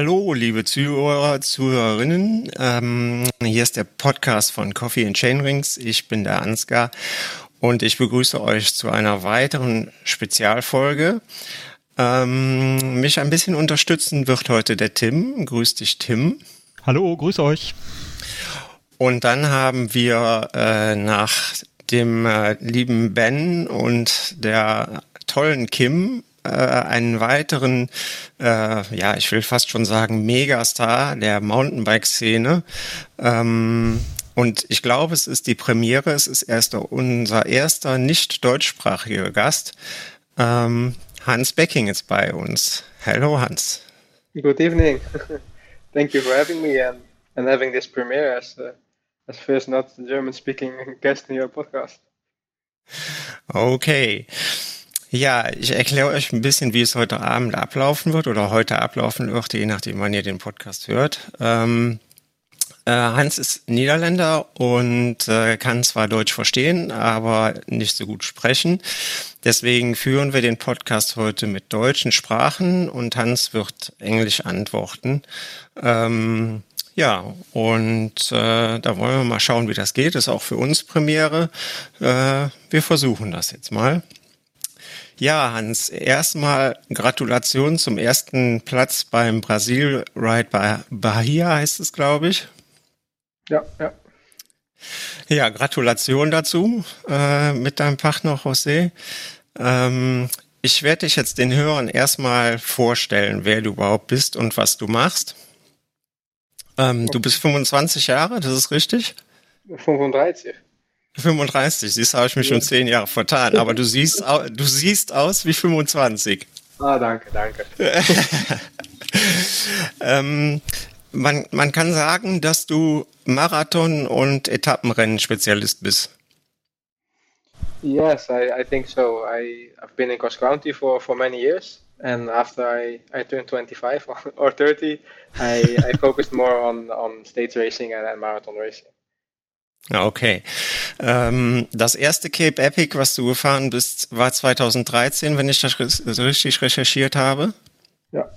Hallo, liebe Zuhörer, Zuhörerinnen. Ähm, hier ist der Podcast von Coffee and Chainrings. Ich bin der Ansgar und ich begrüße euch zu einer weiteren Spezialfolge. Ähm, mich ein bisschen unterstützen wird heute der Tim. Grüß dich, Tim. Hallo, grüß euch. Und dann haben wir äh, nach dem äh, lieben Ben und der tollen Kim äh, einen weiteren, äh, ja, ich will fast schon sagen, Megastar der Mountainbike-Szene. Ähm, und ich glaube, es ist die Premiere, es ist erst unser erster nicht deutschsprachiger Gast. Ähm, Hans Becking ist bei uns. Hallo Hans. Good evening. Thank you for having me and, and having this premiere as, uh, as first not German speaking guest in your podcast. Okay. Ja, ich erkläre euch ein bisschen, wie es heute Abend ablaufen wird oder heute ablaufen wird, je nachdem, wann ihr den Podcast hört. Ähm, äh, Hans ist Niederländer und äh, kann zwar Deutsch verstehen, aber nicht so gut sprechen. Deswegen führen wir den Podcast heute mit deutschen Sprachen und Hans wird Englisch antworten. Ähm, ja, und äh, da wollen wir mal schauen, wie das geht. Ist auch für uns Premiere. Äh, wir versuchen das jetzt mal. Ja, Hans, erstmal Gratulation zum ersten Platz beim Brasil Ride bei Bahia heißt es, glaube ich. Ja, ja. Ja, Gratulation dazu äh, mit deinem Partner José. Ähm, ich werde dich jetzt den Hörern erstmal vorstellen, wer du überhaupt bist und was du machst. Ähm, Du bist 25 Jahre, das ist richtig? 35. 35, siehst, habe ich mich schon zehn Jahre vertan, aber du siehst, du siehst aus wie 25. Ah, danke, danke. ähm, man, man kann sagen, dass du Marathon- und Etappenrennen-Spezialist bist. Yes, I, I think so. I, I've been in cross country for, for many years, and after I, I turned 25 or 30, I, I focused more on, on stage racing and, and marathon racing. Okay. Ähm, das erste Cape Epic, was du gefahren bist, war 2013, wenn ich das richtig recherchiert habe. Ja.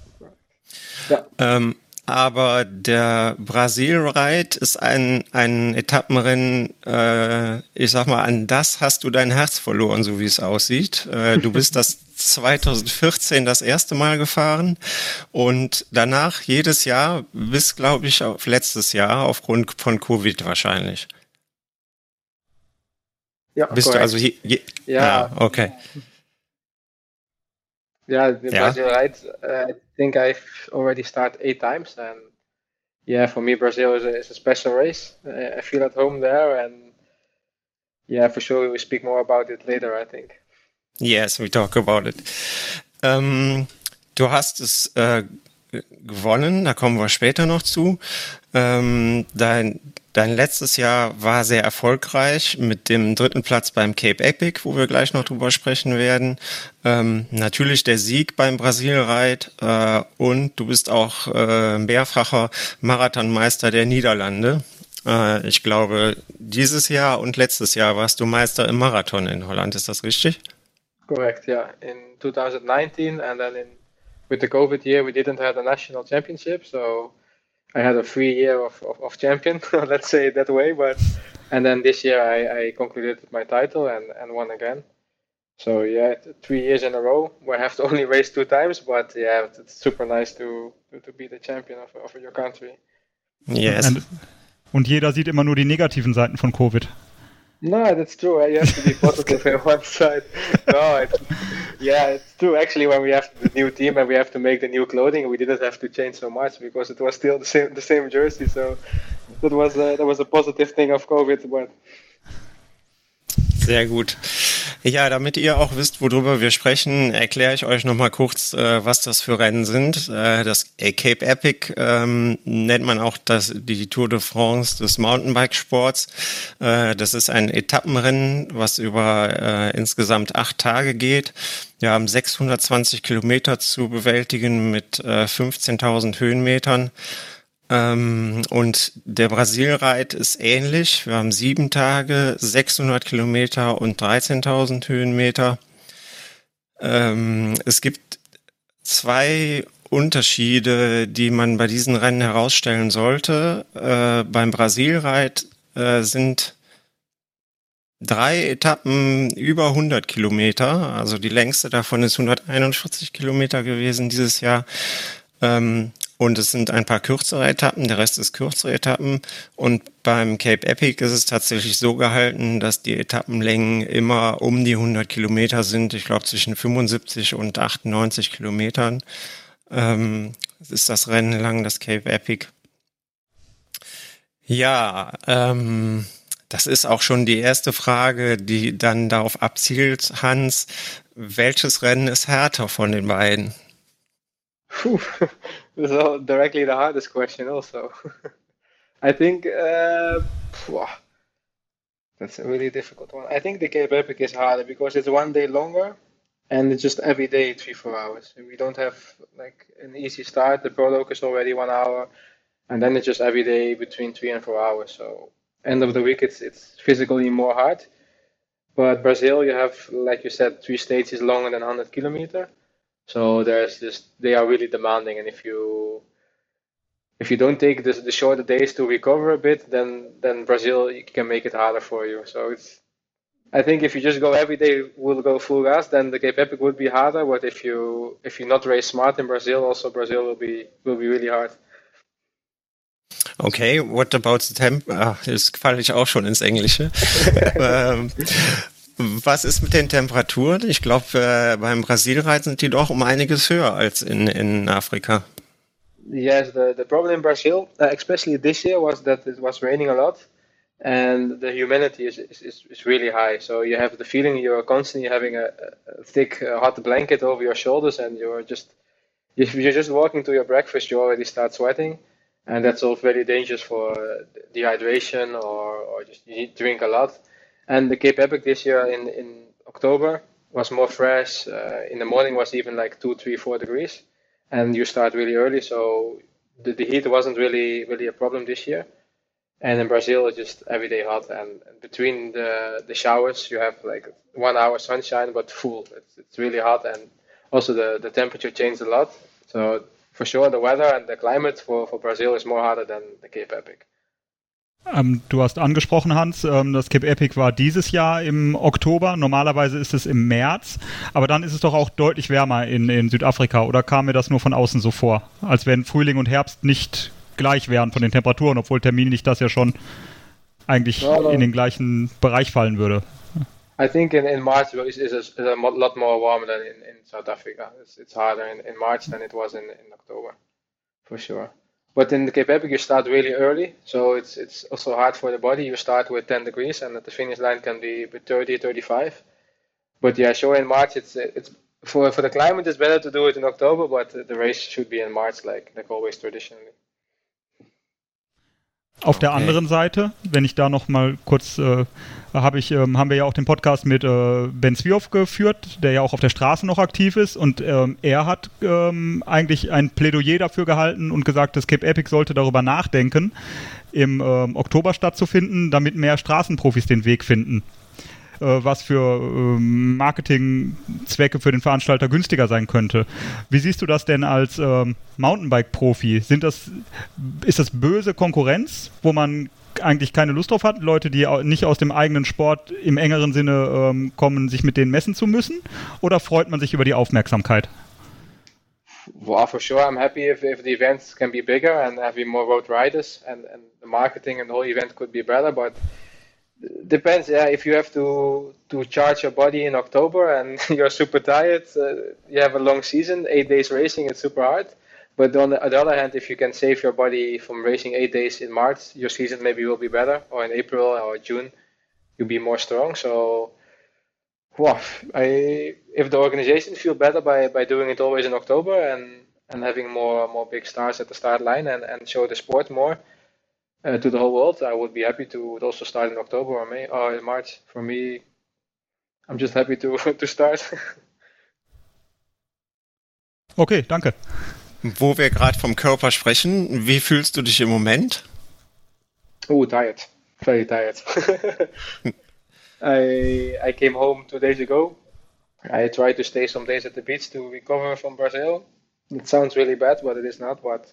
ja. Ähm, aber der Brasil-Ride ist ein, ein Etappenrennen, äh, ich sag mal, an das hast du dein Herz verloren, so wie es aussieht. Äh, du bist das 2014 das erste Mal gefahren und danach jedes Jahr bis, glaube ich, auf letztes Jahr aufgrund von Covid wahrscheinlich. Ja, Bist correct. du also hier? Je, ja. Ah, okay. Yeah, yeah. Brazil ride. Uh, I think I've already started eight times, and yeah, for me Brazil is a, is a special race. Uh, I feel at home there, and yeah, for sure we will speak more about it later. I think. Yes, we talk about it. Ähm, du hast es äh, gewonnen, da kommen wir später noch zu. Ähm, dein Dein letztes Jahr war sehr erfolgreich mit dem dritten Platz beim Cape Epic, wo wir gleich noch drüber sprechen werden. Ähm, natürlich der Sieg beim Brasil-Ride äh, und du bist auch äh, mehrfacher Marathonmeister der Niederlande. Äh, ich glaube, dieses Jahr und letztes Jahr warst du Meister im Marathon in Holland. Ist das richtig? Correct, yeah. In 2019 and then in with the COVID year we didn't have a national championship, so I had a free year of, of, of champion, let's say it that way. But and then this year I, I concluded my title and, and won again. So yeah, three years in a row where I have to only race two times, but yeah, it's super nice to to, to be the champion of, of your country. Yes. Und, und jeder sieht immer nur die negativen Seiten von Covid. No, that's true. You have to be positive on one side. No, it's, yeah, it's true. Actually, when we have the new team and we have to make the new clothing, we didn't have to change so much because it was still the same the same jersey. So that was a, that was a positive thing of COVID. But sehr gut. Ja, damit ihr auch wisst, worüber wir sprechen, erkläre ich euch nochmal kurz, äh, was das für Rennen sind. Äh, das Cape Epic ähm, nennt man auch das, die Tour de France des Mountainbike-Sports. Äh, das ist ein Etappenrennen, was über äh, insgesamt acht Tage geht. Wir haben 620 Kilometer zu bewältigen mit äh, 15.000 Höhenmetern. Ähm, und der Brasilreit ist ähnlich. Wir haben sieben Tage, 600 Kilometer und 13.000 Höhenmeter. Ähm, es gibt zwei Unterschiede, die man bei diesen Rennen herausstellen sollte. Äh, beim Brasilreit äh, sind drei Etappen über 100 Kilometer. Also die längste davon ist 141 Kilometer gewesen dieses Jahr. Ähm, und es sind ein paar kürzere Etappen, der Rest ist kürzere Etappen. Und beim Cape Epic ist es tatsächlich so gehalten, dass die Etappenlängen immer um die 100 Kilometer sind. Ich glaube zwischen 75 und 98 Kilometern ähm, ist das Rennen lang, das Cape Epic. Ja, ähm, das ist auch schon die erste Frage, die dann darauf abzielt, Hans, welches Rennen ist härter von den beiden? Puh, is directly the hardest question also. I think uh, that's a really difficult one. I think the Cape Epic is harder because it's one day longer and it's just every day three four hours. We don't have like an easy start. The prologue is already one hour, and then it's just every day between three and four hours. So end of the week, it's it's physically more hard. But Brazil, you have, like you said, three stages longer than 100 kilometer. So there's this, they are really demanding. And if you if you don't take the, the shorter days to recover a bit, then then Brazil can make it harder for you. So it's I think if you just go every day, we'll go full gas, then the Cape Epic would be harder. But if you if you not race smart in Brazil, also Brazil will be will be really hard. Okay, what about the temp? Ach, jetzt falle ich auch schon ins Englische. ähm, was ist mit den Temperaturen? Ich glaube, äh, beim Brasilreit sind die doch um einiges höher als in, in Afrika. Yes, the, the problem in Brazil, uh, especially this year, was that it was raining a lot and the humidity is, is, is really high. So you have the feeling you're constantly having a, a thick, uh, hot blanket over your shoulders and you're just, if you're just walking to your breakfast, you already start sweating and that's all very dangerous for dehydration or, or just you drink a lot. And the Cape Epic this year in, in October was more fresh. Uh, in the morning was even like two, three, four degrees, and you start really early, so the, the heat wasn't really really a problem this year. And in Brazil, it's just every day hot, and between the the showers, you have like one hour sunshine, but full. It's, it's really hot, and also the the temperature changed a lot. So for sure the weather and the climate for, for Brazil is more harder than the Cape Epic. Ähm, du hast angesprochen, Hans, ähm, das Cape Epic war dieses Jahr im Oktober. Normalerweise ist es im März. Aber dann ist es doch auch deutlich wärmer in, in Südafrika. Oder kam mir das nur von außen so vor? Als wenn Frühling und Herbst nicht gleich wären von den Temperaturen, obwohl terminlich das ja schon eigentlich in den gleichen Bereich fallen würde. I think in, in March is, is, a, is a lot more warm than in, in South Africa. It's, it's harder in, in March than it was in, in October, for sure. But in the Cape Epic, you start really early, so it's it's also hard for the body. You start with 10 degrees, and at the finish line can be 30, 35. But yeah, sure, in March, it's it's for for the climate, it's better to do it in October, but the race should be in March, like like always traditionally. Auf der anderen Seite, wenn ich da noch mal kurz, äh, habe ich, ähm, haben wir ja auch den Podcast mit äh, Ben Zwioff geführt, der ja auch auf der Straße noch aktiv ist. Und ähm, er hat ähm, eigentlich ein Plädoyer dafür gehalten und gesagt, das Cape Epic sollte darüber nachdenken, im ähm, Oktober stattzufinden, damit mehr Straßenprofis den Weg finden was für ähm, Marketingzwecke für den Veranstalter günstiger sein könnte. Wie siehst du das denn als ähm, Mountainbike-Profi? Sind das, ist das böse Konkurrenz, wo man eigentlich keine Lust drauf hat, Leute, die nicht aus dem eigenen Sport im engeren Sinne ähm, kommen, sich mit denen messen zu müssen? Oder freut man sich über die Aufmerksamkeit? Well, for sure, I'm happy if, if the events can be bigger and having more road riders and, and the marketing and the whole event could be better. But depends. Yeah, if you have to to charge your body in October and you're super tired, uh, you have a long season, eight days racing. It's super hard. But on the, on the, other hand, if you can save your body from racing eight days in March, your season maybe will be better, or in April or June, you'll be more strong. So, well, I if the organization feel better by, by doing it always in October and and having more more big stars at the start line and, and show the sport more, uh, to the whole world, I would be happy to also start in October or May or in March. For me, I'm just happy to to start. okay, danke. Wo wir gerade vom Körper sprechen, wie fühlst du dich im Moment? Oh, tired. Very tired. I I came home two days ago. I tried to stay some days at the beach to recover from Brazil. it sounds really bad, but it is not. But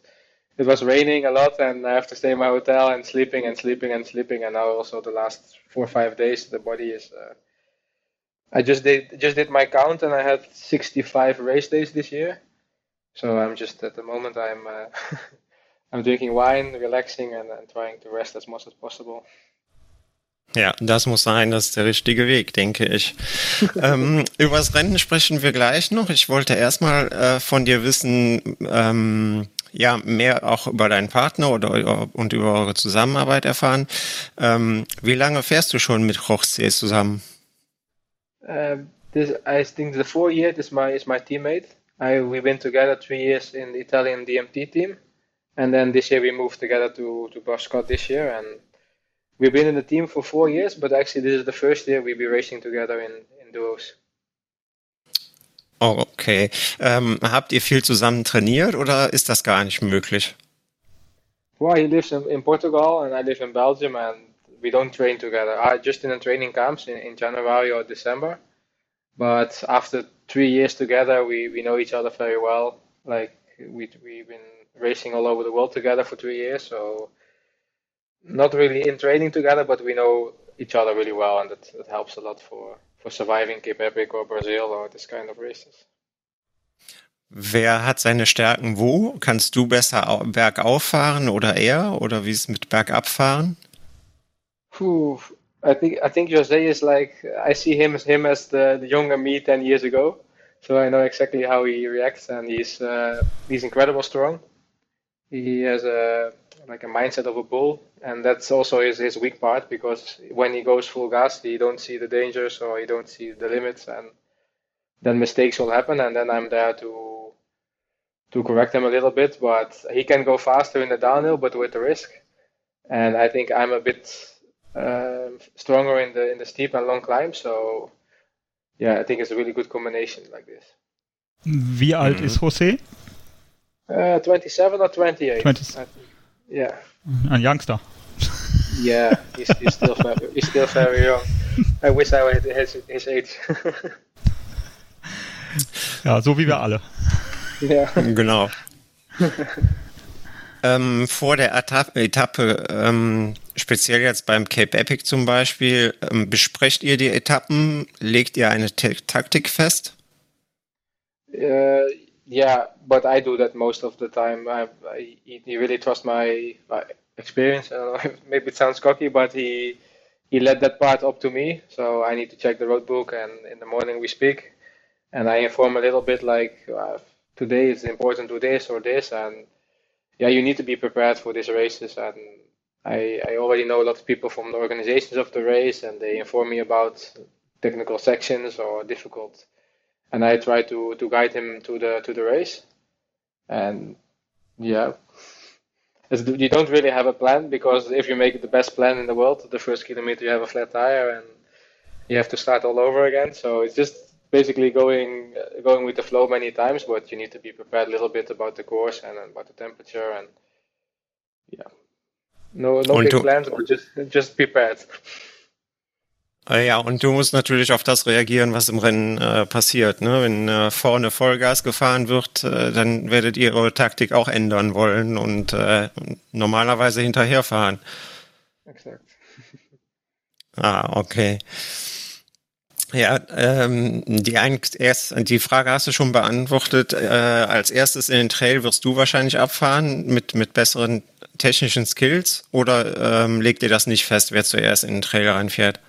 it was raining a lot, and I have to stay in my hotel and sleeping and sleeping and sleeping. And now also the last four or five days, the body is. Uh, I just did just did my count, and I had 65 race days this year. So I'm just at the moment I'm uh, I'm drinking wine, relaxing, and, and trying to rest as much as possible. Ja, das muss sein, das ist der richtige Weg, denke ich. ähm, übers Rennen sprechen wir gleich noch. Ich wollte erstmal äh, von dir wissen, ähm, ja, mehr auch über deinen Partner oder und über eure Zusammenarbeit erfahren. Ähm, wie lange fährst du schon mit José zusammen? Uh, this, I think the four years is my is my teammate. I we've been together three years in the Italian DMT team, and then this year we moved together to to Boscott this year and we've been in the team for four years, but actually this is the first year we'll be racing together in, in duos. Oh, okay. Ähm, habt ihr viel zusammen trainiert oder ist das gar nicht möglich? Well, he lives in, in Portugal and I live in Belgium and we don't train together. I just in the training camps in, in January or December. But after three years together, we, we know each other very well. Like we we've been racing all over the world together for three years, so not really in training together, but we know each other really well, and that, that helps a lot for, for surviving Cape Epic or Brazil or this kind of races. Wer hat seine Stärken wo? Kannst du besser bergauf fahren oder er? Oder wie ist es mit bergabfahren? Whew, I think I think Jose is like I see him as him as the, the younger me ten years ago, so I know exactly how he reacts, and he's uh, he's incredible strong. He has a like a mindset of a bull, and that's also his, his weak part because when he goes full gas, he don't see the dangers or he don't see the limits, and then mistakes will happen, and then I'm there to to correct him a little bit. But he can go faster in the downhill, but with the risk, and I think I'm a bit um, stronger in the in the steep and long climb. So yeah, I think it's a really good combination like this. Wie alt mhm. ist Jose? Uh, 27 or 28. 20. Yeah. Ein Youngster. Yeah, he's, he's still very, he's still very young. I wish I had his, his age. ja, so wie wir alle. Ja. Genau. ähm, vor der Etappe, Etappe ähm, speziell jetzt beim Cape Epic zum Beispiel, ähm, besprecht ihr die Etappen? Legt ihr eine Taktik fest? Uh, yeah, but I do that most of the time. I, I he really trust my, my experience. maybe it sounds cocky, but he he led that part up to me. So I need to check the road book, and in the morning we speak, and I inform a little bit like uh, today is important to this or this, and yeah, you need to be prepared for these races. And I I already know a lot of people from the organizations of the race, and they inform me about technical sections or difficult and I try to to guide him to the to the race. And yeah, you don't really have a plan because if you make the best plan in the world, the first kilometer you have a flat tire and you have to start all over again. So it's just basically going going with the flow many times, but you need to be prepared a little bit about the course and about the temperature and yeah. No no big plans, but just just prepared. Äh, ja, und du musst natürlich auf das reagieren, was im Rennen äh, passiert. Ne? Wenn äh, vorne Vollgas gefahren wird, äh, dann werdet ihr eure Taktik auch ändern wollen und äh, normalerweise hinterherfahren. Exakt. Ah, okay. Ja, ähm, die, erst, die Frage hast du schon beantwortet. Äh, als erstes in den Trail wirst du wahrscheinlich abfahren mit, mit besseren technischen Skills oder ähm, legt ihr das nicht fest, wer zuerst in den Trail reinfährt?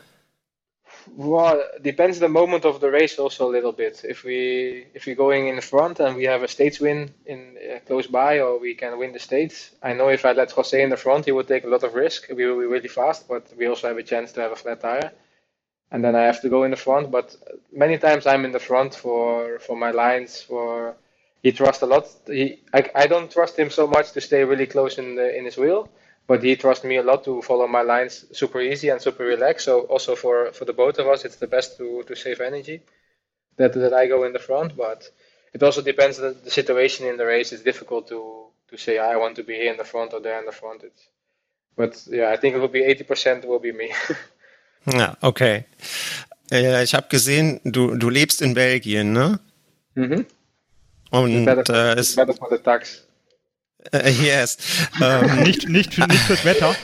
Well, depends the moment of the race also a little bit. If we if we're going in front and we have a stage win in uh, close by, or we can win the stage, I know if I let Jose in the front, he would take a lot of risk. We will be really fast, but we also have a chance to have a flat tire, and then I have to go in the front. But many times I'm in the front for for my lines. For he trusts a lot. He I, I don't trust him so much to stay really close in the, in his wheel but he trusts me a lot to follow my lines super easy and super relaxed. So also for, for the both of us, it's the best to, to save energy that, that I go in the front. But it also depends on the situation in the race. It's difficult to, to say I want to be here in the front or there in the front. It's, but yeah, I think it will be 80% will be me. ja, okay. Äh, ich habe gesehen, du, du lebst in Belgien, ne? Mhm. Und better, äh, ist better for the tax. Uh, yes. Um, nicht, nicht, nicht fürs Wetter.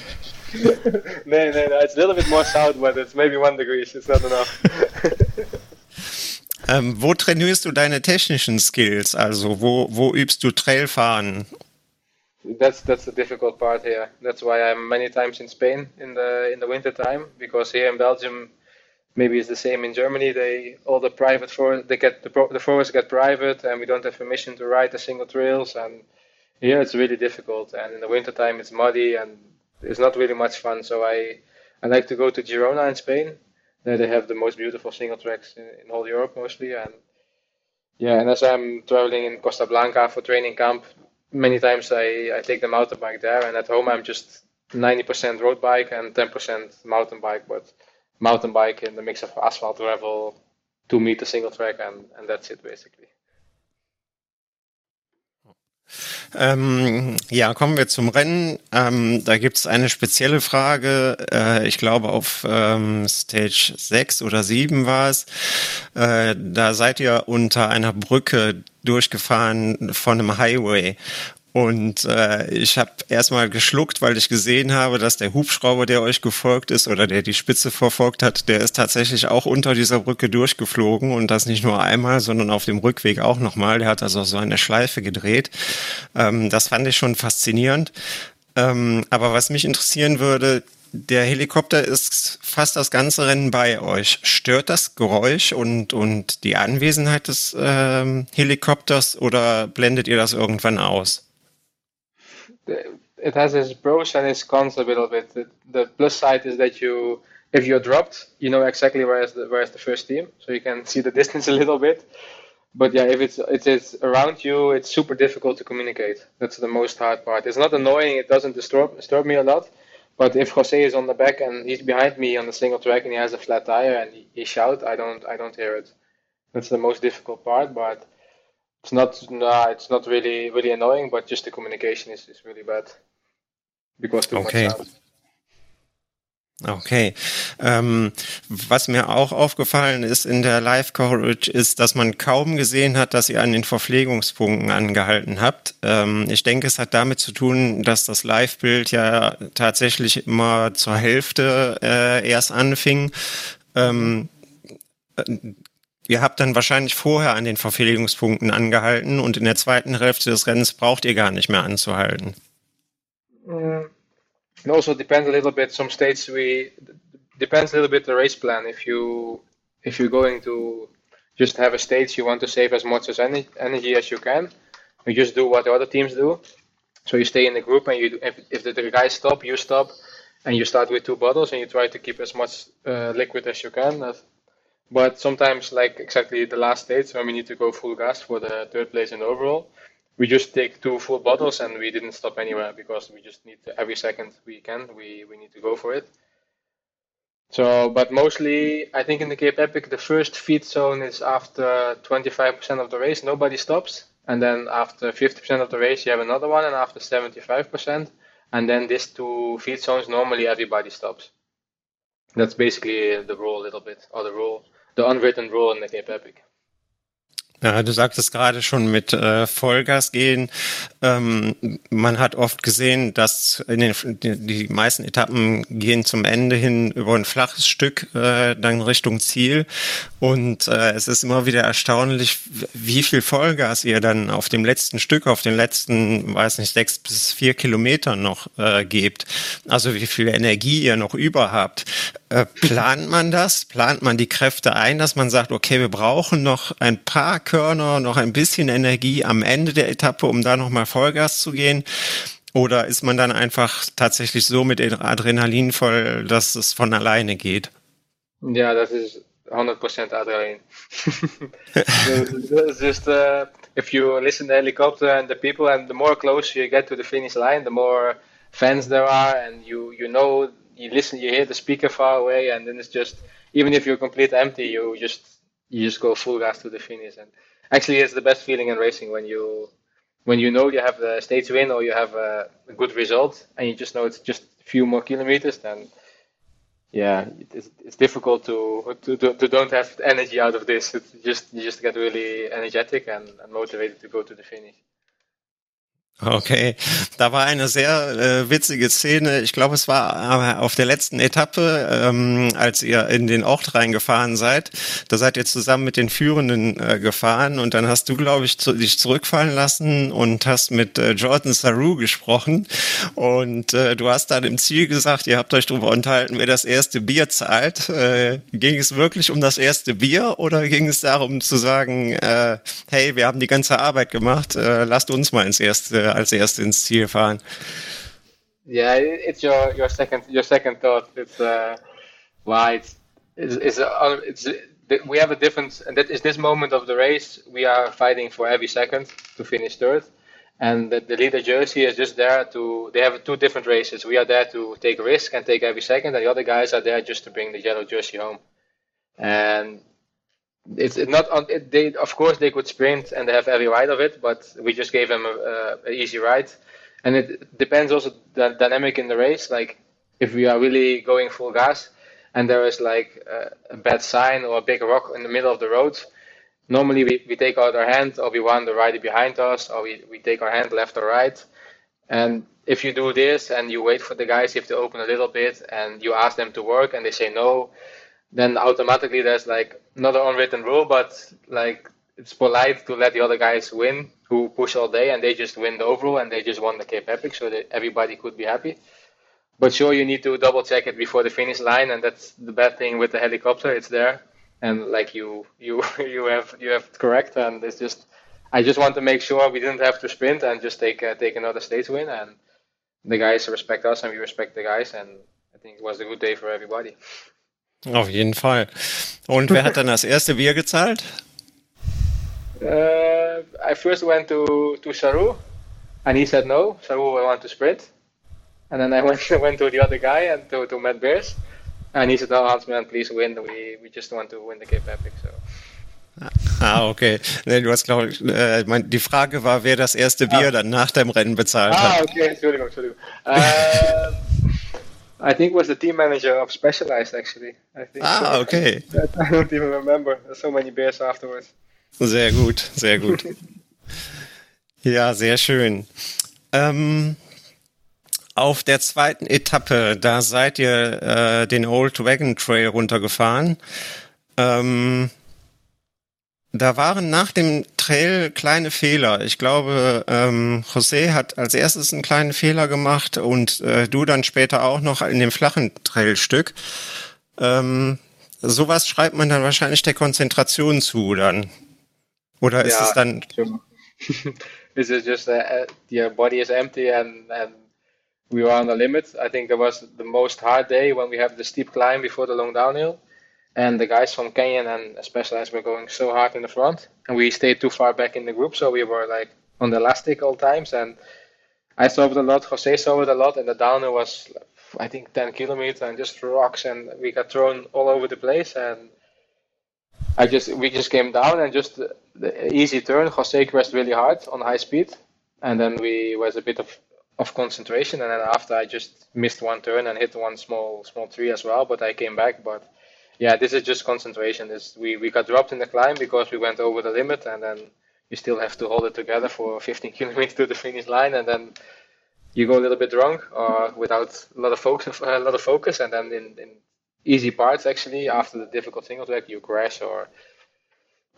nee, nee, no, it's a little bit more south, but it's maybe one degree. It's not enough. ähm, wo trainierst du deine technischen Skills? Also wo, wo übst du Trailfahren? That's that's the difficult part here. That's why I'm many times in Spain in the in the winter time because here in Belgium maybe it's the same in Germany. They all the private forest they get the the forests get private and we don't have permission to ride the single trails and here it's really difficult and in the winter time it's muddy and it's not really much fun. So I I like to go to Girona in Spain. There they have the most beautiful single tracks in, in all Europe mostly and yeah, and as I'm traveling in Costa Blanca for training camp, many times I, I take the mountain bike there, and at home I'm just 90% road bike and 10% mountain bike. But mountain bike in the mix of asphalt, gravel, two meter single track, and, and that's it basically. Ähm, ja, kommen wir zum Rennen. Ähm, da gibt es eine spezielle Frage. Äh, ich glaube, auf ähm, Stage 6 oder 7 war es. Äh, da seid ihr unter einer Brücke durchgefahren von einem Highway. Und äh, ich habe erstmal geschluckt, weil ich gesehen habe, dass der Hubschrauber, der euch gefolgt ist oder der die Spitze verfolgt hat, der ist tatsächlich auch unter dieser Brücke durchgeflogen und das nicht nur einmal, sondern auf dem Rückweg auch nochmal. Der hat also so eine Schleife gedreht. Ähm, das fand ich schon faszinierend. Ähm, aber was mich interessieren würde, der Helikopter ist fast das ganze Rennen bei euch. Stört das Geräusch und, und die Anwesenheit des ähm, Helikopters oder blendet ihr das irgendwann aus? It has its pros and its cons a little bit. The, plus side is that you, if you're dropped, you know exactly where is the where is the first team, so you can see the distance a little bit. But yeah, if it's it is around you, it's super difficult to communicate. That's the most hard part. It's not annoying. It doesn't disturb disturb me a lot. But if Jose is on the back and he's behind me on the single track and he has a flat tire and he, he shout, I don't I don't hear it. That's the most difficult part. But it's not no, it's not really really annoying, but just the communication is, is really bad because too okay. much sound. Okay. Ähm, was mir auch aufgefallen ist in der Live-Coverage ist, dass man kaum gesehen hat, dass ihr an den Verpflegungspunkten angehalten habt. Ähm, ich denke, es hat damit zu tun, dass das Live-Bild ja tatsächlich immer zur Hälfte äh, erst anfing. Ähm, Ihr habt dann wahrscheinlich vorher an den Verfehlungspunkten angehalten und in der zweiten Hälfte des Rennens braucht ihr gar nicht mehr anzuhalten. Mm. It also depends a little bit. Some states we depends a little bit the race plan. If you if you're going to just have a stage, you want to save as much as any, energy as you can. You just do what the other teams do. So you stay in the group, and you if, if the, the guys stop, you stop, and you start with two bottles, and you try to keep as much uh, liquid as you can. But sometimes, like exactly the last stage when we need to go full gas for the third place in overall, we just take two full bottles and we didn't stop anywhere because we just need to, every second we can, we, we need to go for it. So, but mostly, I think in the Cape Epic, the first feed zone is after 25% of the race, nobody stops. And then after 50% of the race, you have another one, and after 75%, and then these two feed zones, normally everybody stops. That's basically the rule a little bit, or the rule the unwritten rule in the Cape Epic. Ja, du sagtest gerade schon mit äh, Vollgas gehen. Ähm, man hat oft gesehen, dass in den, die, die meisten Etappen gehen zum Ende hin über ein flaches Stück äh, dann Richtung Ziel. Und äh, es ist immer wieder erstaunlich, wie viel Vollgas ihr dann auf dem letzten Stück, auf den letzten, weiß nicht, sechs bis vier Kilometern noch äh, gebt. Also wie viel Energie ihr noch über habt. Äh, plant man das? Plant man die Kräfte ein, dass man sagt, okay, wir brauchen noch ein paar Körner, noch ein bisschen Energie am Ende der Etappe, um da nochmal Vollgas zu gehen? Oder ist man dann einfach tatsächlich so mit Adrenalin voll, dass es von alleine geht? Ja, das ist 100% Adrenalin. it's just uh, if you listen to the helicopter and the people, and the more closer you get to the finish line, the more fans there are, and you you know you listen, you hear the speaker far away, and then it's just even if you're completely empty, you just you just go full gas to the finish. And actually, it's the best feeling in racing when you when you know you have the stage win or you have a, good result, and you just know it's just a few more kilometers. Then yeah, it's, it's difficult to, to, to to don't have energy out of this. It's just you just get really energetic and, and motivated to go to the finish. Okay, da war eine sehr äh, witzige Szene. Ich glaube, es war auf der letzten Etappe, ähm, als ihr in den Ort reingefahren seid. Da seid ihr zusammen mit den Führenden äh, gefahren und dann hast du, glaube ich, zu, dich zurückfallen lassen und hast mit äh, Jordan Saru gesprochen. Und äh, du hast dann im Ziel gesagt, ihr habt euch darüber unterhalten, wer das erste Bier zahlt. Äh, ging es wirklich um das erste Bier oder ging es darum zu sagen, äh, hey, wir haben die ganze Arbeit gemacht, äh, lasst uns mal ins erste als erste ins Ziel fahren. Yeah, it's your your second your second thought. It's uh, why it's it's, it's, uh, it's we have a difference, and that is this moment of the race. We are fighting for every second to finish third, and the, the leader jersey is just there to. They have two different races. We are there to take risk and take every second, and the other guys are there just to bring the yellow jersey home. And it's not on. It, they of course they could sprint and they have every right of it, but we just gave them a, a, easy ride, and it depends also the dynamic in the race. Like if we are really going full gas, and there is like a, a bad sign or a big rock in the middle of the road, normally we, we take out our hand or we want the rider behind us or we, we take our hand left or right. And if you do this and you wait for the guys, have to open a little bit and you ask them to work and they say no, then automatically there's like not an unwritten rule, but like it's polite to let the other guys win who push all day and they just win the overall and they just won the Cape Epic so that everybody could be happy. But sure, you need to double check it before the finish line, and that's the bad thing with the helicopter. It's there, and like you, you, you have you have correct, and it's just. I just want to make sure we didn't have to sprint and just take uh, take another stage win, and the guys respect us and we respect the guys, and I think it was a good day for everybody. Auf jeden Fall. Und wer hat dann das erste Bier gezahlt? Uh, I first went to, to Saru, and he said no. Saru, I want to sprint. And then I went went to the other guy and to, to Matt Bears, and he said, "No, Hansman, please win. We we just want to win the Cape Epic." So. Ah, okay. Nee, du hast, glaube ich, äh, mein, die Frage war, wer das erste Bier ah. dann nach dem Rennen bezahlt ah, hat. Ah, okay, Entschuldigung, Entschuldigung. Uh, I think was the team manager of Specialized actually. I think. Ah, okay. I don't even remember. There's so many beers afterwards. Sehr gut, sehr gut. ja, sehr schön. Ähm, auf der zweiten Etappe, da seid ihr äh, den Old Wagon Trail runtergefahren. Ähm, da waren nach dem Trail kleine Fehler. Ich glaube, ähm, José hat als erstes einen kleinen Fehler gemacht und äh, du dann später auch noch in dem flachen Trailstück. Ähm, sowas schreibt man dann wahrscheinlich der Konzentration zu dann. Oder ist yeah, es dann... This is just uh, your body is empty and, and we were on the limit. I think that was the most hard day when we have the steep climb before the long downhill. And the guys from Kenyan and Specialized were going so hard in the front, and we stayed too far back in the group, so we were like on the elastic all times. And I saw it a lot, Jose saw it a lot, and the downer was I think 10 kilometers and just rocks, and we got thrown all over the place. And I just we just came down and just the, the easy turn. Jose crashed really hard on high speed, and then we was a bit of of concentration, and then after I just missed one turn and hit one small small tree as well, but I came back, but yeah, this is just concentration. This we, we got dropped in the climb because we went over the limit, and then you still have to hold it together for 15 kilometers to the finish line, and then you go a little bit drunk uh, or without a lot of focus, a lot of focus, and then in, in easy parts actually after the difficult single track you crash or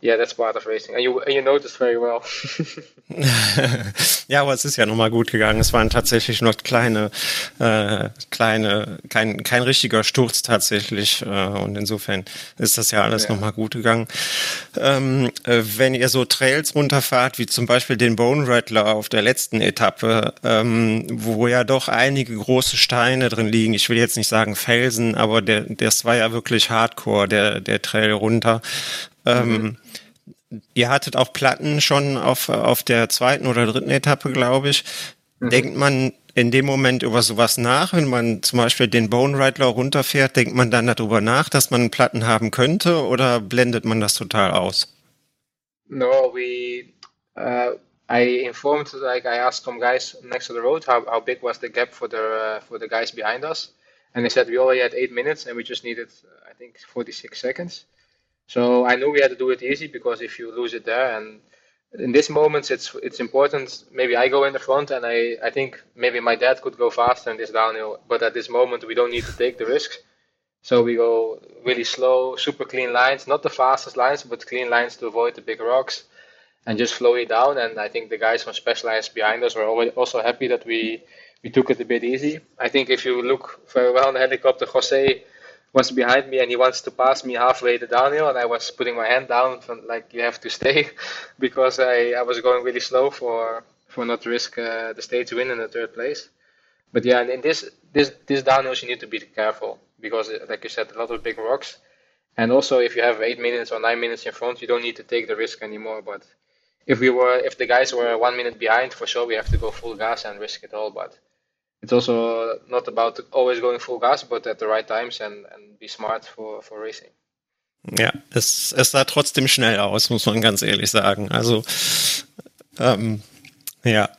Yeah, that's part of racing. And you, and you noticed very well. ja, aber es ist ja nochmal gut gegangen. Es waren tatsächlich noch kleine, äh, kleine, kein, kein richtiger Sturz tatsächlich. Äh, und insofern ist das ja alles ja. nochmal gut gegangen. Ähm, äh, wenn ihr so Trails runterfahrt, wie zum Beispiel den Bone Rattler auf der letzten Etappe, ähm, wo ja doch einige große Steine drin liegen. Ich will jetzt nicht sagen Felsen, aber der, das war ja wirklich Hardcore, der, der Trail runter. Ähm, mhm. Ihr hattet auch Platten schon auf, auf der zweiten oder dritten Etappe, glaube ich. Mhm. Denkt man in dem Moment über sowas nach, wenn man zum Beispiel den Bone Rattler runterfährt, denkt man dann darüber nach, dass man Platten haben könnte oder blendet man das total aus? No, we, uh, I informed, like I asked some guys next to the road how, how big was the gap for the, uh, for the guys behind us. and they said we only had eight minutes and we just needed, I think, 46 seconds. So I knew we had to do it easy because if you lose it there, and in this moments it's it's important. Maybe I go in the front, and I I think maybe my dad could go faster in this downhill, but at this moment we don't need to take the risks. So we go really slow, super clean lines, not the fastest lines, but clean lines to avoid the big rocks, and just slow it down. And I think the guys from Specialized behind us were also happy that we we took it a bit easy. I think if you look very well in the helicopter, Jose was behind me and he wants to pass me halfway the downhill, and I was putting my hand down, from, like you have to stay, because I, I was going really slow for for not risk uh, the stage win in the third place. But yeah, and in this this this downhills you need to be careful because, like you said, a lot of big rocks. And also, if you have eight minutes or nine minutes in front, you don't need to take the risk anymore. But if we were, if the guys were one minute behind, for sure we have to go full gas and risk it all. But it's also not about always going full gas, but at the right times and, and be smart for, for racing. Ja, es, es sah trotzdem schnell aus, muss man ganz ehrlich sagen. Also, ähm, ja,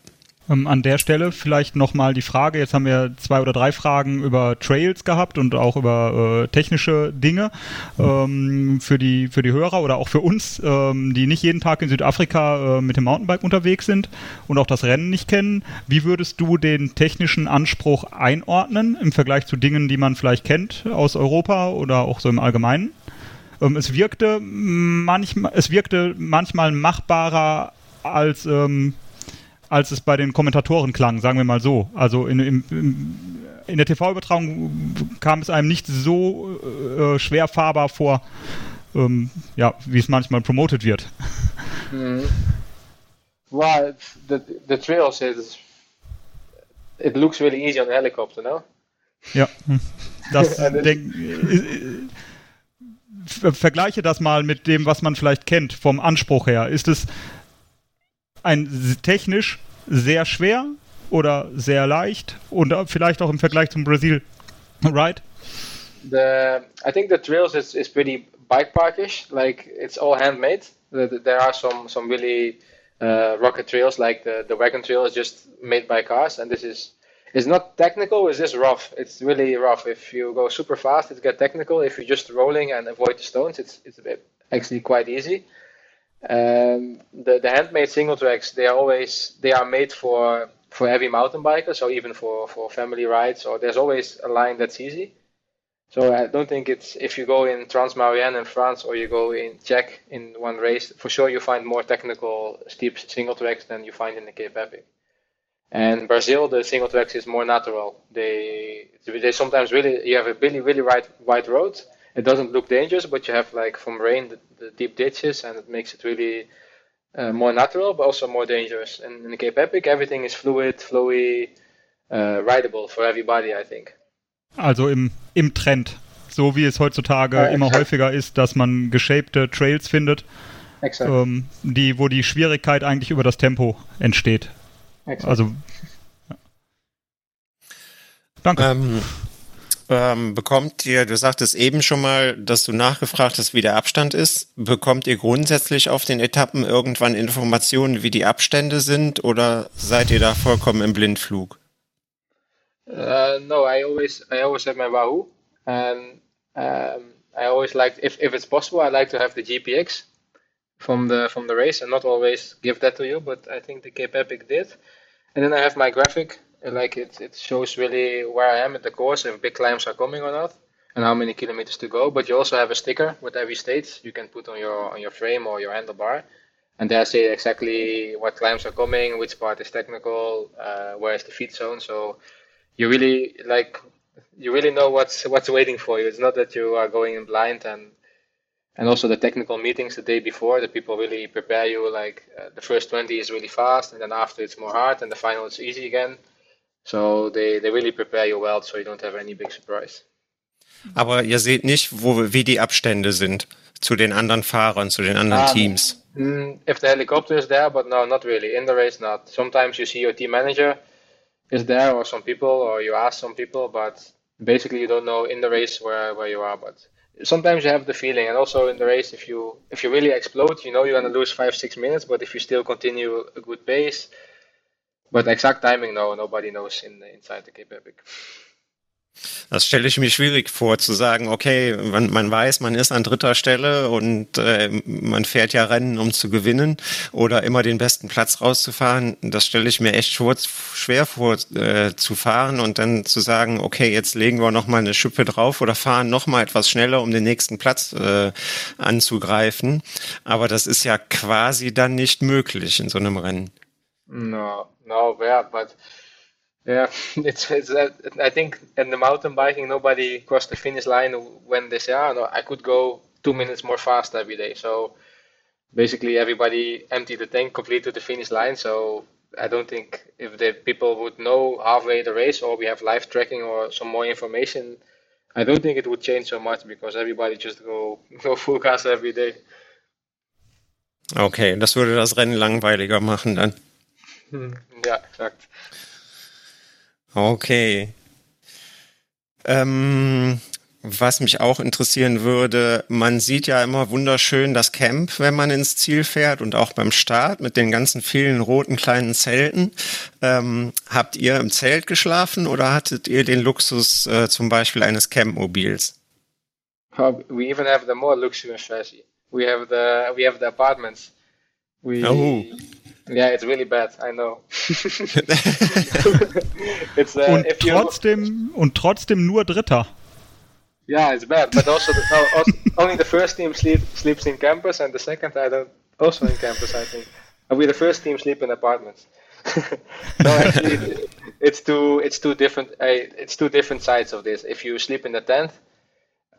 Ähm, an der Stelle vielleicht nochmal die Frage, jetzt haben wir zwei oder drei Fragen über Trails gehabt und auch über äh, technische Dinge ähm, für, die, für die Hörer oder auch für uns, ähm, die nicht jeden Tag in Südafrika äh, mit dem Mountainbike unterwegs sind und auch das Rennen nicht kennen. Wie würdest du den technischen Anspruch einordnen im Vergleich zu Dingen, die man vielleicht kennt aus Europa oder auch so im Allgemeinen? Ähm, es wirkte manchmal, es wirkte manchmal machbarer als ähm, als es bei den Kommentatoren klang, sagen wir mal so. Also in, in, in der TV-Übertragung kam es einem nicht so äh, schwer fahrbar vor, ähm, ja, wie es manchmal promoted wird. Mm. Well, the, the trails is it looks really easy on a helicopter, no? Ja, das denk, äh, vergleiche das mal mit dem, was man vielleicht kennt vom Anspruch her. Ist es ein technisch sehr schwer oder sehr leicht und vielleicht auch im Vergleich zum Brasil, right? The I think the trails is, is pretty bike parkish. Like it's all handmade. There are some some really uh, rocket trails like the the wagon trail is just made by cars, and this is it's not technical. It's just rough. It's really rough. If you go super fast, it gets technical. If you're just rolling and avoid the stones, it's it's actually quite easy. Um, the the handmade single tracks they are always they are made for for heavy mountain bikers or even for for family rides. Or there's always a line that's easy. So I don't think it's if you go in Trans Marianne in France or you go in Czech in one race, for sure you find more technical steep single tracks than you find in the Cape Epic. And Brazil, the single tracks is more natural. They they sometimes really you have a really really wide wide road it doesn't look dangerous, but you have like from rain the, the deep ditches, and it makes it really uh, more natural, but also more dangerous. And in the Cape Epic, everything is fluid, flowy, uh, rideable for everybody, I think. Also im, im Trend, so wie es heutzutage ja, immer häufiger ist, dass man geshapte Trails findet, ähm, die, wo die Schwierigkeit eigentlich über das Tempo entsteht. Exakt. Also ja. Danke. Ähm, ähm, bekommt ihr, du sagtest eben schon mal, dass du nachgefragt hast, wie der Abstand ist. Bekommt ihr grundsätzlich auf den Etappen irgendwann Informationen, wie die Abstände sind, oder seid ihr da vollkommen im Blindflug? Uh, no, I always I always have my Wahoo, and um, I always like if if it's possible, I like to have the GPX from the from the race, and not always give that to you, but I think the Cape Epic did. And then I have my graphic like it, it shows really where I am at the course, if big climbs are coming or not, and how many kilometers to go. But you also have a sticker with every stage you can put on your on your frame or your handlebar, and there say exactly what climbs are coming, which part is technical, uh, where is the feed zone. So you really like you really know what's what's waiting for you. It's not that you are going in blind and and also the technical meetings the day before the people really prepare you like uh, the first 20 is really fast and then after it's more hard and the final is easy again So they, they really prepare you well, so you don't have any big surprise. Aber ihr seht nicht, wo, wie die Abstände sind zu den anderen Fahrern, zu den anderen um, Teams. Mm, if the helicopter is there, but no, not really. In the race, not. Sometimes you see your team manager is there, or some people, or you ask some people, but basically you don't know in the race where, where you are. But sometimes you have the feeling, and also in the race, if you if you really explode, you know you're gonna lose five six minutes. But if you still continue a good pace, But exact timing, no, nobody knows in inside the Cape Epic. Das stelle ich mir schwierig vor, zu sagen, okay, man, man weiß, man ist an dritter Stelle und äh, man fährt ja Rennen, um zu gewinnen oder immer den besten Platz rauszufahren. Das stelle ich mir echt schwer, vor, äh, zu fahren und dann zu sagen, okay, jetzt legen wir nochmal eine Schippe drauf oder fahren nochmal etwas schneller, um den nächsten Platz äh, anzugreifen. Aber das ist ja quasi dann nicht möglich in so einem Rennen. No, no, yeah, but Yeah, it's, it's uh, I think in the mountain biking nobody crossed the finish line when they say, "Ah, no, I could go two minutes more fast every day." So basically, everybody emptied the tank complete to the finish line. So I don't think if the people would know halfway the race or we have live tracking or some more information, I don't think it would change so much because everybody just go go full gas every day. Okay, das würde das Rennen langweiliger machen dann. Hm, ja, exakt. Okay. Ähm, was mich auch interessieren würde, man sieht ja immer wunderschön das Camp, wenn man ins Ziel fährt und auch beim Start mit den ganzen vielen roten kleinen Zelten. Ähm, habt ihr im Zelt geschlafen oder hattet ihr den Luxus äh, zum Beispiel eines Campmobils? we even have the more luxurious version. We have the we have the apartments. We, oh. Yeah, it's really bad. I know. it's, uh, und trotzdem und trotzdem nur Dritter. Yeah, it's bad. But also, the, no, also only the first team sleep, sleeps in campus, and the second I don't also in campus. I think. And we the first team sleep in apartments. no, actually, it's two it's two different uh, it's two different sides of this. If you sleep in the tent,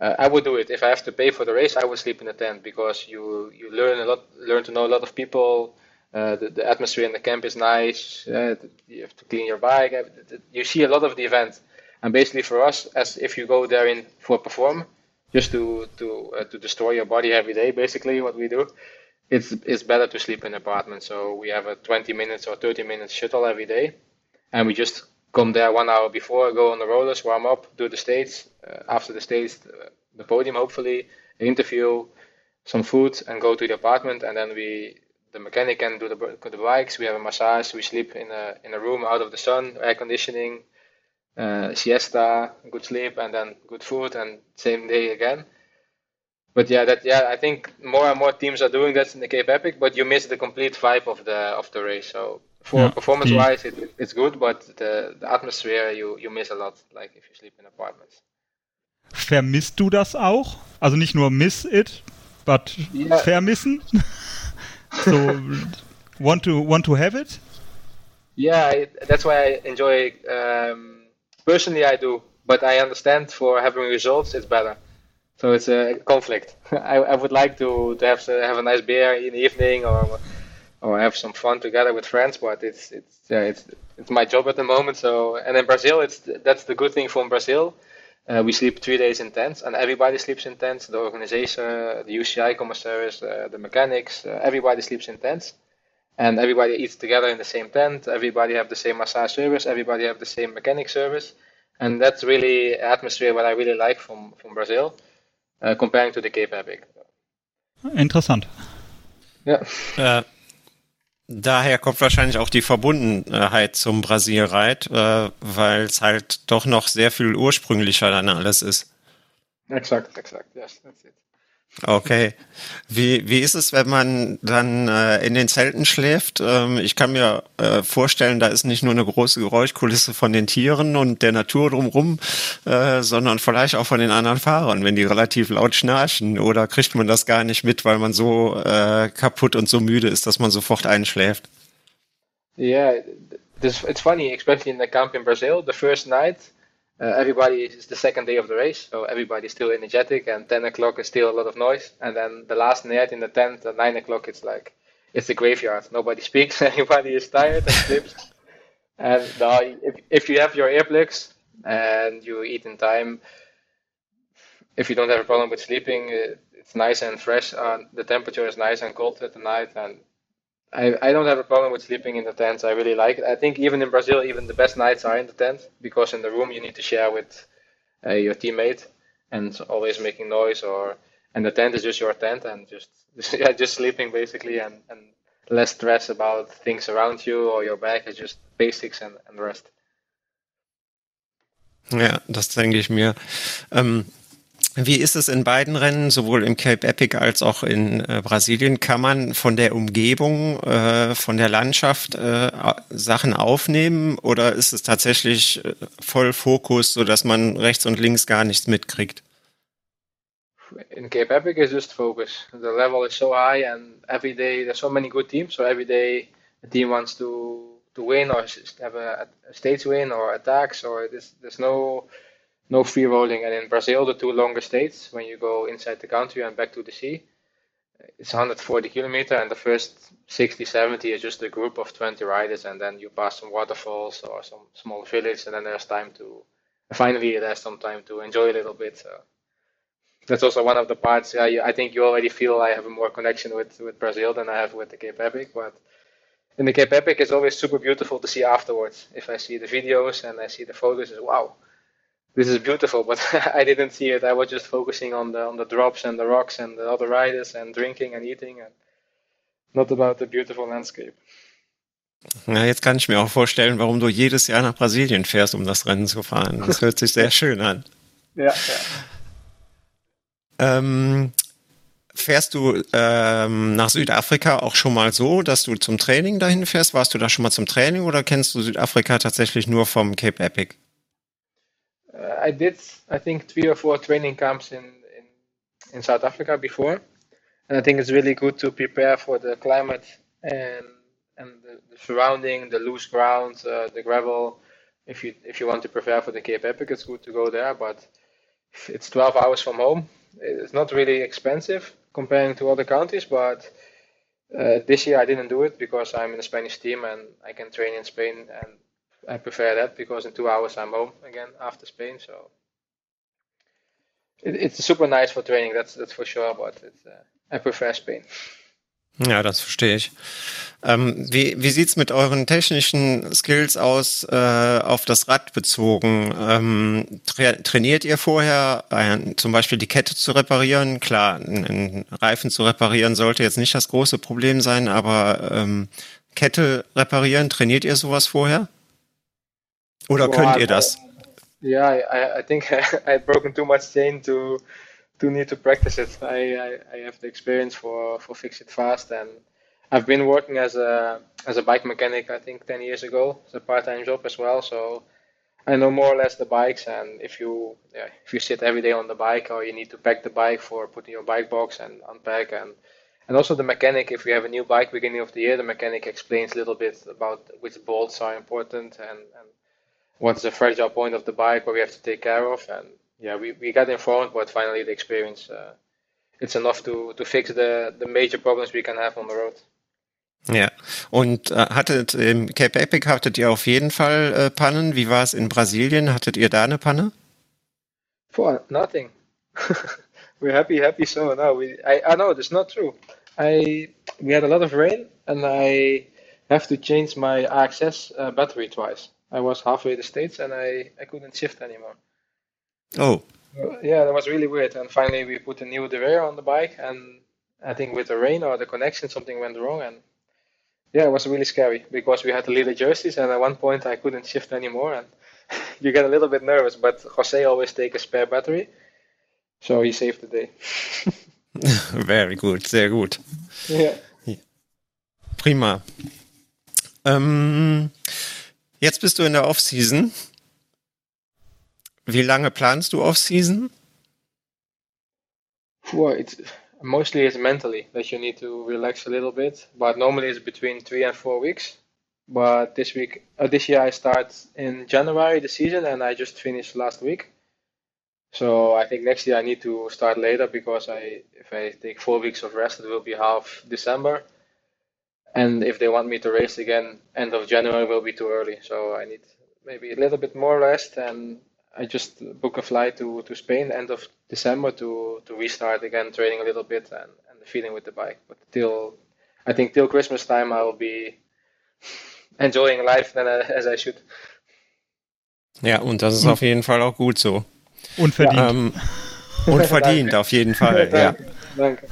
uh, I would do it. If I have to pay for the race, I would sleep in the tent because you you learn a lot, learn to know a lot of people. Uh, the, the, atmosphere in the camp is nice. Uh, you have to clean your bike. Uh, you see a lot of the event, and basically for us, as if you go there in for perform, just to to uh, to destroy your body every day, basically what we do. It's it's better to sleep in an apartment. So we have a 20 minutes or 30 minutes shuttle every day, and we just come there one hour before, go on the rollers, warm up, do the stage. Uh, after the stage, the podium hopefully, interview, some food, and go to the apartment, and then we the mechanic can do the, the bikes. We have a massage. We sleep in a in a room out of the sun, air conditioning, uh, siesta, good sleep, and then good food, and same day again. But yeah, that yeah, I think more and more teams are doing that in the Cape Epic, but you miss the complete vibe of the of the race. So for yeah. performance wise, it, it's good, but the, the atmosphere you you miss a lot, like if you sleep in apartments. Vermisst du das auch? Also nicht nur miss it, but yeah. vermissen? so want to want to have it? Yeah that's why i enjoy um, personally i do but i understand for having results it's better. So it's a conflict. I, I would like to, to have to have a nice beer in the evening or or have some fun together with friends but it's it's yeah, it's it's my job at the moment. So and in brazil it's that's the good thing from brazil uh, we sleep three days in tents, and everybody sleeps in tents. The organization, the UCI commissaries, uh, the mechanics, uh, everybody sleeps in tents, and everybody eats together in the same tent. Everybody have the same massage service. Everybody have the same mechanic service, and that's really atmosphere what I really like from from Brazil, uh, comparing to the Cape Epic. Interessant. Ja. Daher kommt wahrscheinlich auch die Verbundenheit zum Brasilreit, äh, weil es halt doch noch sehr viel ursprünglicher dann alles ist. Exakt, exakt, yes, that's it. Okay. Wie, wie ist es, wenn man dann äh, in den Zelten schläft? Ähm, ich kann mir äh, vorstellen, da ist nicht nur eine große Geräuschkulisse von den Tieren und der Natur drumherum, äh, sondern vielleicht auch von den anderen Fahrern, wenn die relativ laut schnarchen. Oder kriegt man das gar nicht mit, weil man so äh, kaputt und so müde ist, dass man sofort einschläft? Yeah, this, it's funny, especially in the camp in Brazil, the first night. Uh, everybody is the second day of the race, so everybody's still energetic, and 10 o'clock is still a lot of noise. And then the last night in the tent at 9 o'clock, it's like it's a graveyard. Nobody speaks, everybody is tired and sleeps. and uh, if, if you have your earplugs and you eat in time, if you don't have a problem with sleeping, it, it's nice and fresh. Uh, the temperature is nice and cold at the night, and I, I don't have a problem with sleeping in the tents. I really like it. I think even in Brazil, even the best nights are in the tent because in the room you need to share with uh, your teammate and always making noise or and the tent is just your tent and just yeah just sleeping basically and, and less stress about things around you or your back is just basics and, and rest. Ja, das denke ich mir. Ähm, wie ist es in beiden Rennen, sowohl im Cape Epic als auch in äh, Brasilien? Kann man von der Umgebung, äh, von der Landschaft äh, Sachen aufnehmen oder ist es tatsächlich äh, voll Fokus, sodass man rechts und links gar nichts mitkriegt? In Cape Epic is just focus. The level is so high and every day there's so many good teams, so every day a team wants to to win or have a, a stage win or attacks or there's, there's no no free rolling. And in Brazil, the two longest states, when you go inside the country and back to the sea, it's 140 kilometer, and the first 60, 70 is just a group of 20 riders, and then you pass some waterfalls or some small village, and then there's time to finally there's some time to enjoy a little bit. So that's also one of the parts. I, I think you already feel I have a more connection with with Brazil than I have with the Cape Epic, but in the Cape Epic, it's always super beautiful to see afterwards. If I see the videos and I see the photos, it's wow this is beautiful, but I didn't see it. I was just focusing on the on the drops and the rocks and the other riders and drinking and eating and not about the beautiful landscape. Na, jetzt kann ich mir auch vorstellen, warum du jedes Jahr nach Brasilien fährst, um das Rennen zu fahren. Das hört sich sehr schön an. Ja, ja. Ähm, fährst du ähm, nach Südafrika auch schon mal so, dass du zum Training dahin fährst? Warst du da schon mal zum Training oder kennst du Südafrika tatsächlich nur vom Cape Epic? I did, I think, three or four training camps in, in, in South Africa before. And I think it's really good to prepare for the climate and and the, the surrounding, the loose ground, uh, the gravel. If you if you want to prepare for the Cape Epic, it's good to go there. But it's 12 hours from home. It's not really expensive comparing to other countries, but uh, this year I didn't do it because I'm in a Spanish team and I can train in Spain and I prefer that because in two hours I'm home again after Spain. So it, it's super nice for training. That's that's for sure. But uh, I prefer Spain. Ja, das verstehe ich. Ähm, wie wie sieht's mit euren technischen Skills aus, äh, auf das Rad bezogen? Ähm, tra trainiert ihr vorher, äh, zum Beispiel die Kette zu reparieren? Klar, einen Reifen zu reparieren sollte jetzt nicht das große Problem sein, aber ähm, Kette reparieren, trainiert ihr sowas vorher? Oder well, könnt ihr das? Yeah, I, I think I, I've broken too much chain to to need to practice it. I, I, I have the experience for, for fix it fast and I've been working as a as a bike mechanic I think ten years ago. It's a part time job as well, so I know more or less the bikes and if you yeah, if you sit every day on the bike or you need to pack the bike for putting your bike box and unpack and and also the mechanic if you have a new bike beginning of the year the mechanic explains a little bit about which bolts are important and, and what's the fragile point of the bike what we have to take care of and yeah we, we got informed but finally the experience uh, it's enough to, to fix the, the major problems we can have on the road. Ja, und äh, hattet im Cape Epic hattet ihr auf jeden Fall äh, Pannen. Wie war es in Brasilien? Hattet ihr da eine Panne? For nothing. We're happy, happy so now. We, I, I know that's not true. I we had a lot of rain and I have to change my AXS uh, battery twice. I was halfway the States and I, I couldn't shift anymore. Oh. yeah, that was really weird. And finally, we put a new derailleur on the bike, and I think with the rain or the connection, something went wrong. And yeah, it was really scary because we had to leave the little jerseys, and at one point, I couldn't shift anymore. And you get a little bit nervous, but Jose always take a spare battery, so he saved the day. Very good, sehr gut. Ja. Prima. Ähm, Jetzt bist du in der Off-Season. Wie lange planst du Off-Season? Well, it's mostly it's mentally that you need to relax a little bit, but normally it's between three and four weeks. But this week, uh, this year, I start in January the season, and I just finished last week. So I think next year I need to start later because I, if I take four weeks of rest, it will be half December. And if they want me to race again end of January will be too early. So I need maybe a little bit more rest and I just book a flight to, to Spain end of December to, to restart again training a little bit and, and feeling with the bike. But till I think till Christmas time I will be enjoying life then uh, as I should. Ja, und das ist auf jeden Fall auch gut so. Und verdient. Ähm, und verdient auf jeden Fall, danke, ja. Danke.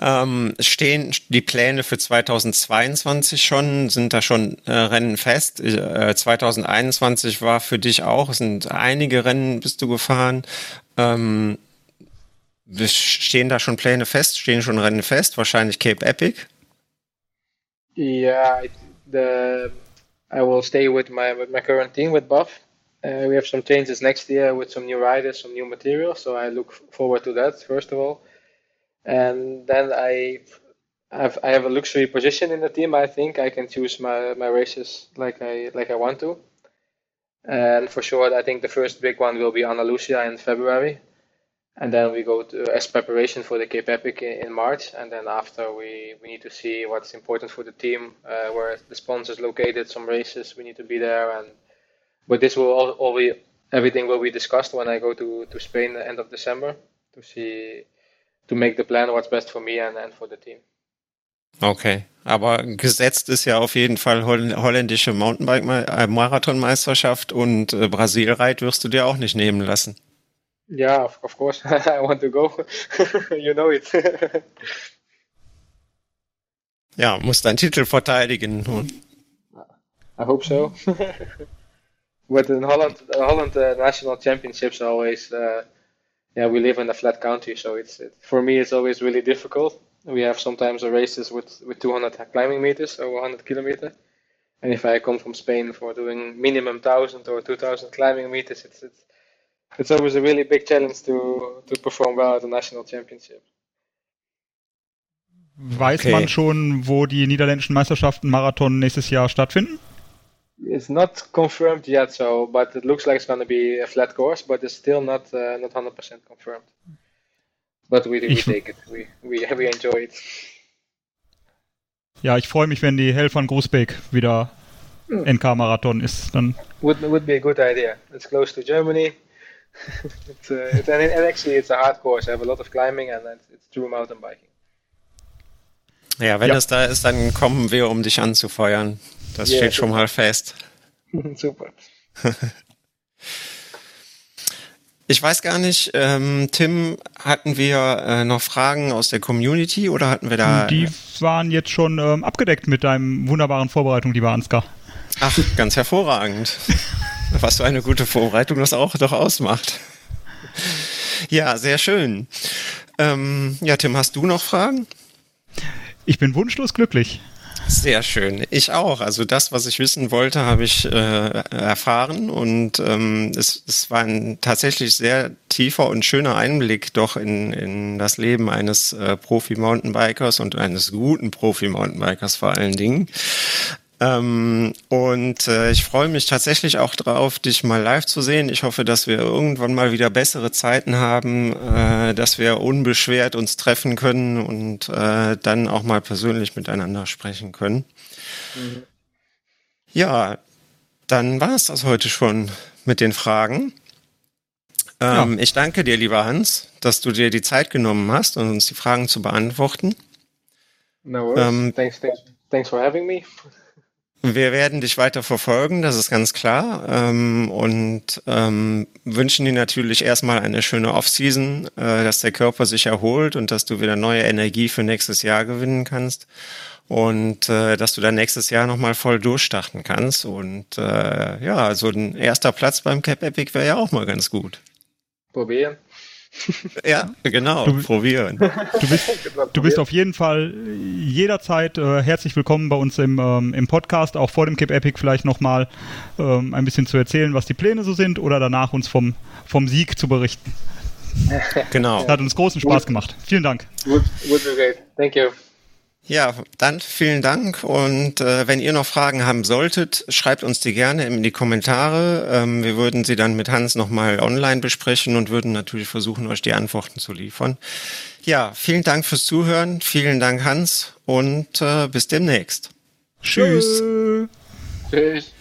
Ähm, stehen die Pläne für 2022 schon? Sind da schon äh, Rennen fest? Äh, 2021 war für dich auch, sind einige Rennen bist du gefahren. Ähm, stehen da schon Pläne fest? Stehen schon Rennen fest? Wahrscheinlich Cape Epic? Yeah, the I will stay with my with my current team with Buff. Uh, we have some changes next year with some new riders, some new material. So I look forward to that first of all, and then I have I have a luxury position in the team. I think I can choose my, my races like I like I want to. And for sure, I think the first big one will be Andalusia in February and then we go to as preparation for the Cape Epic in, in, March, and then after we we need to see what's important for the team, uh, where the sponsors located, some races we need to be there, and but this will all, all be everything will be discussed when I go to to Spain at the end of December to see to make the plan what's best for me and and for the team. Okay, aber gesetzt ist ja auf jeden Fall holländische Mountainbike-Marathonmeisterschaft und äh, Brasilreit wirst du dir auch nicht nehmen lassen. Yeah, of, of course. I want to go. you know it. ja, muss deinen Titel verteidigen. I hope so. but in Holland, Holland uh, national championships always, uh, yeah, we live in a flat country, so it's it, for me it's always really difficult. We have sometimes races with with 200 climbing meters or 100 kilometer, and if I come from Spain for doing minimum 1000 or 2000 climbing meters, it's it's it's always a really big challenge to to perform well at the national championship. Weiß okay. man schon, wo die niederländischen Meisterschaften Marathon nächstes Jahr stattfinden? It's not confirmed yet, so but it looks like it's going to be a flat course, but it's still not uh, not 100% confirmed. But we, we take it. We, we, we enjoy it. Ja, ich freue mich, wenn die Hell von Groesbeek wieder hm. NK-Marathon ist. Dann would, would be a good idea. It's close to Germany. it's, uh, it's, and, and actually, it's a hard course. I have a lot of climbing and it's true mountain biking. Ja, wenn ja. es da ist, dann kommen wir, um dich anzufeuern. Das yeah, steht schon mal fest. super. Ich weiß gar nicht, ähm, Tim, hatten wir äh, noch Fragen aus der Community oder hatten wir da. Die waren jetzt schon ähm, abgedeckt mit deinem wunderbaren Vorbereitung, lieber Ansgar. Ach, ganz hervorragend. Was für eine gute Vorbereitung das auch doch ausmacht. Ja, sehr schön. Ähm, ja, Tim, hast du noch Fragen? Ich bin wunschlos glücklich. Sehr schön. Ich auch. Also das, was ich wissen wollte, habe ich äh, erfahren und ähm, es, es war ein tatsächlich sehr tiefer und schöner Einblick doch in, in das Leben eines äh, Profi-Mountainbikers und eines guten Profi-Mountainbikers vor allen Dingen. Ähm, und äh, ich freue mich tatsächlich auch drauf, dich mal live zu sehen. Ich hoffe, dass wir irgendwann mal wieder bessere Zeiten haben, äh, dass wir unbeschwert uns treffen können und äh, dann auch mal persönlich miteinander sprechen können. Mhm. Ja, dann war es das heute schon mit den Fragen. Ähm, ja. Ich danke dir, lieber Hans, dass du dir die Zeit genommen hast, um uns die Fragen zu beantworten. No worries. Ähm, thanks, thanks, thanks for having me. Wir werden dich weiter verfolgen, das ist ganz klar. Ähm, und ähm, wünschen dir natürlich erstmal eine schöne Offseason, äh, dass der Körper sich erholt und dass du wieder neue Energie für nächstes Jahr gewinnen kannst. Und äh, dass du dann nächstes Jahr nochmal voll durchstarten kannst. Und äh, ja, so ein erster Platz beim Cap Epic wäre ja auch mal ganz gut. Probieren. Ja, genau, du, probieren. Du bist, du bist auf jeden Fall jederzeit äh, herzlich willkommen bei uns im, ähm, im Podcast, auch vor dem Cape Epic vielleicht nochmal ähm, ein bisschen zu erzählen, was die Pläne so sind oder danach uns vom, vom Sieg zu berichten. Genau. Hat uns großen Spaß gemacht. Vielen Dank. Would, would be great. Thank you. Ja, dann vielen Dank und äh, wenn ihr noch Fragen haben solltet, schreibt uns die gerne in die Kommentare. Ähm, wir würden sie dann mit Hans nochmal online besprechen und würden natürlich versuchen, euch die Antworten zu liefern. Ja, vielen Dank fürs Zuhören, vielen Dank Hans und äh, bis demnächst. Tschüss. Tschüss.